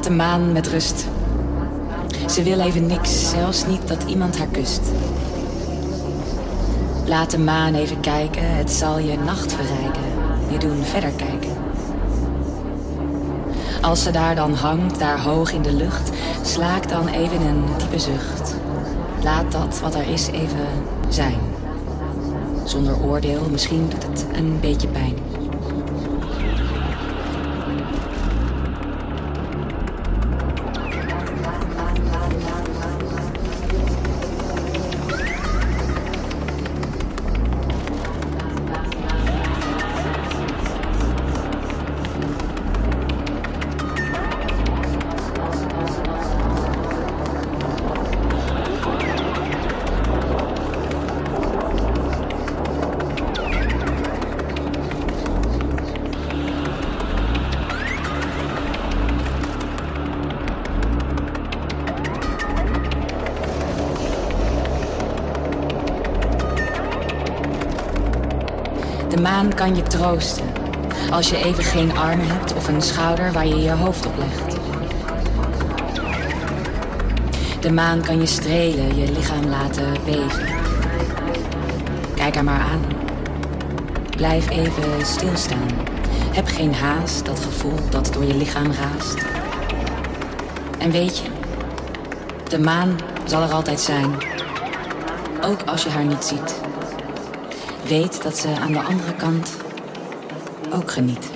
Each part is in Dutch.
Laat de maan met rust. Ze wil even niks, zelfs niet dat iemand haar kust. Laat de maan even kijken, het zal je nacht verrijken. Je doen verder kijken. Als ze daar dan hangt, daar hoog in de lucht, slaak dan even een diepe zucht. Laat dat wat er is even zijn. Zonder oordeel, misschien doet het een beetje pijn. Kan je troosten. Als je even geen armen hebt of een schouder waar je je hoofd op legt. De maan kan je strelen, je lichaam laten beven. Kijk haar maar aan. Blijf even stilstaan. Heb geen haast, dat gevoel dat door je lichaam raast. En weet je, de maan zal er altijd zijn. Ook als je haar niet ziet. Weet dat ze aan de andere kant ook geniet.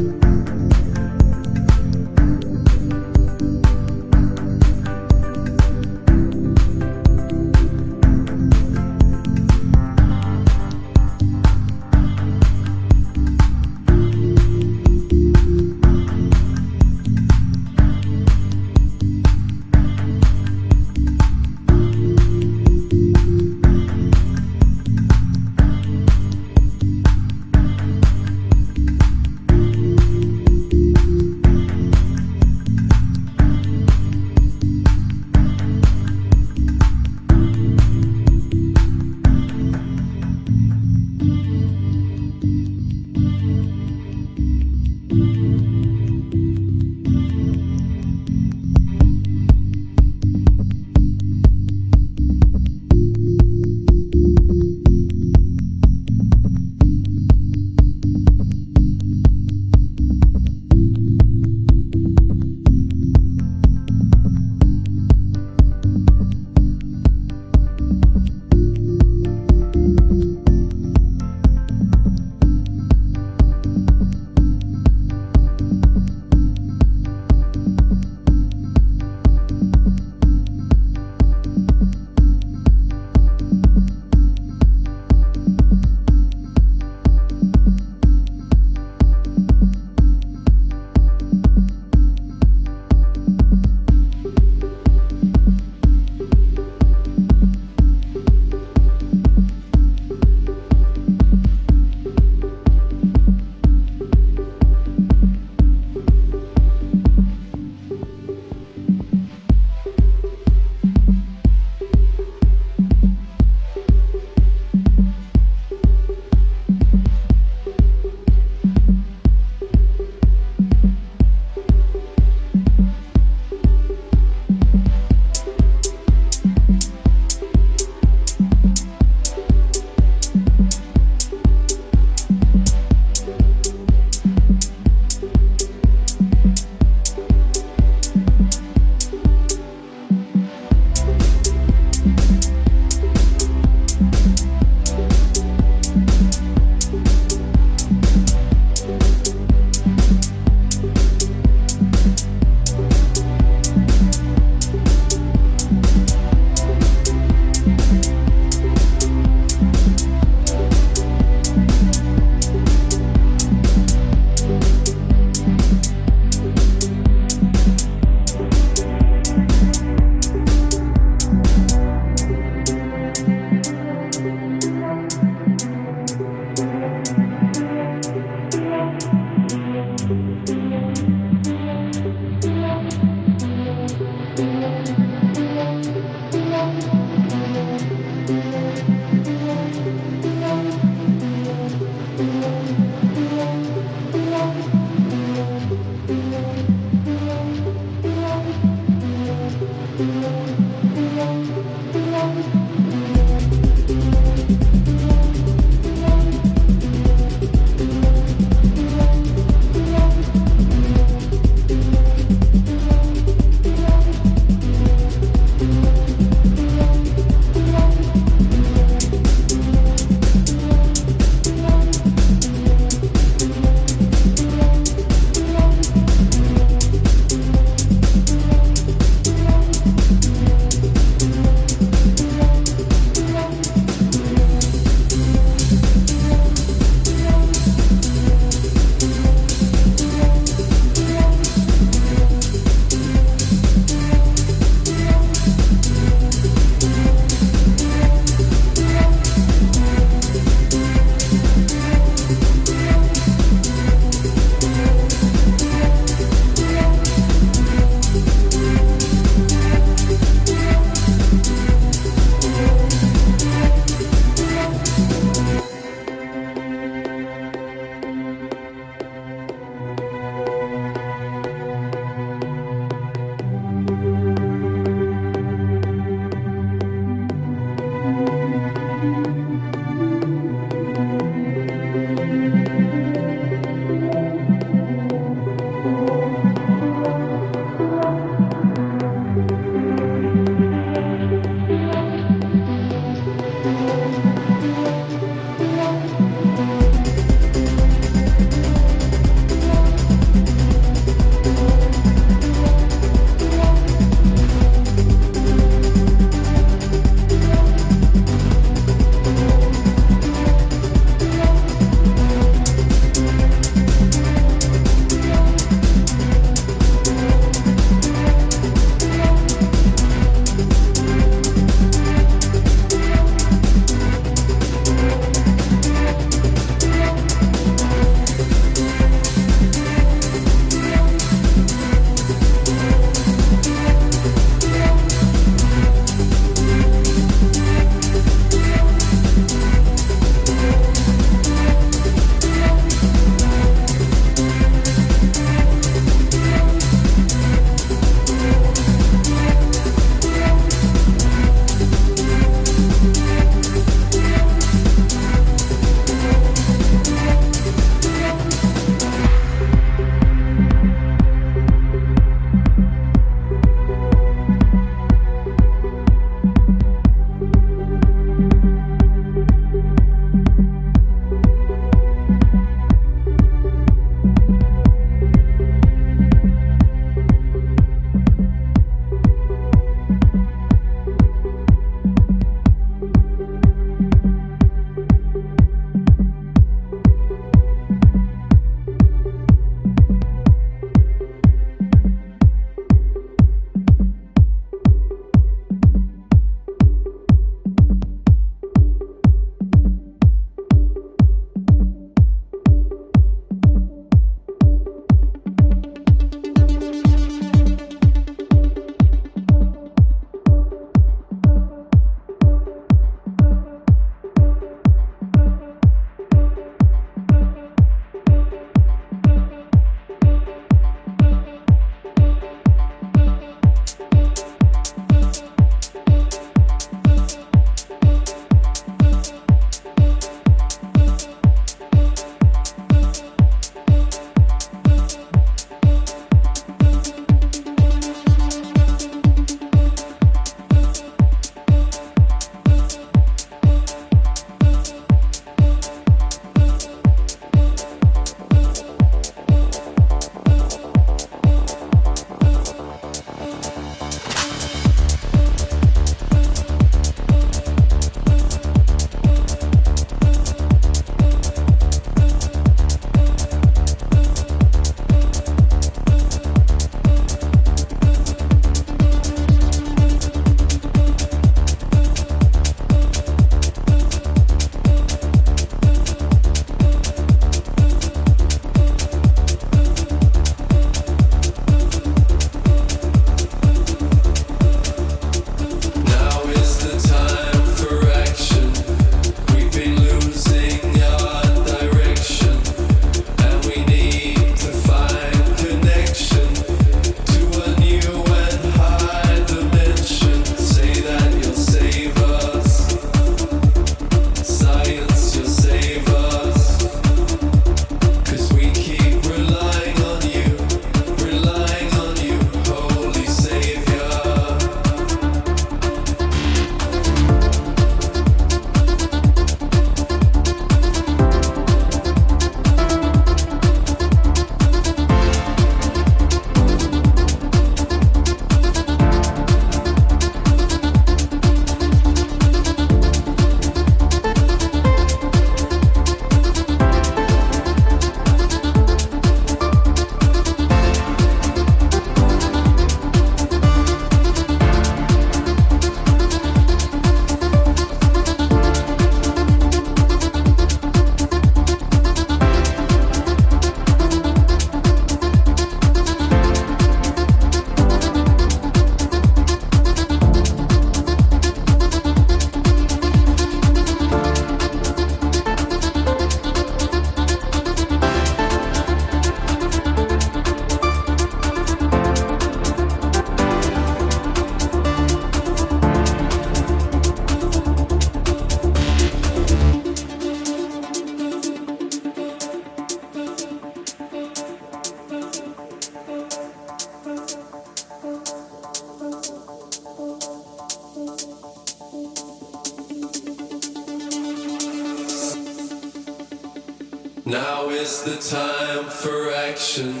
Now is the time for action.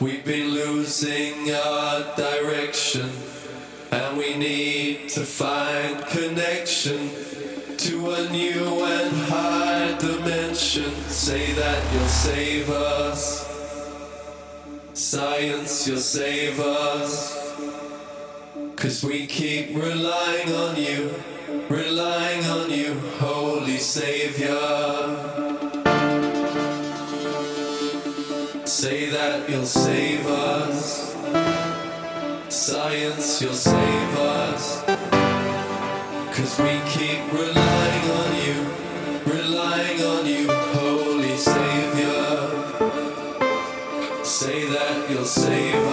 We've been losing our direction. And we need to find connection to a new and high dimension. Say that you'll save us. Science, you'll save us. Cause we keep relying on you, save us. Science, you'll save us. Cause we keep relying on you, relying on you, Holy Savior. Say that you'll save.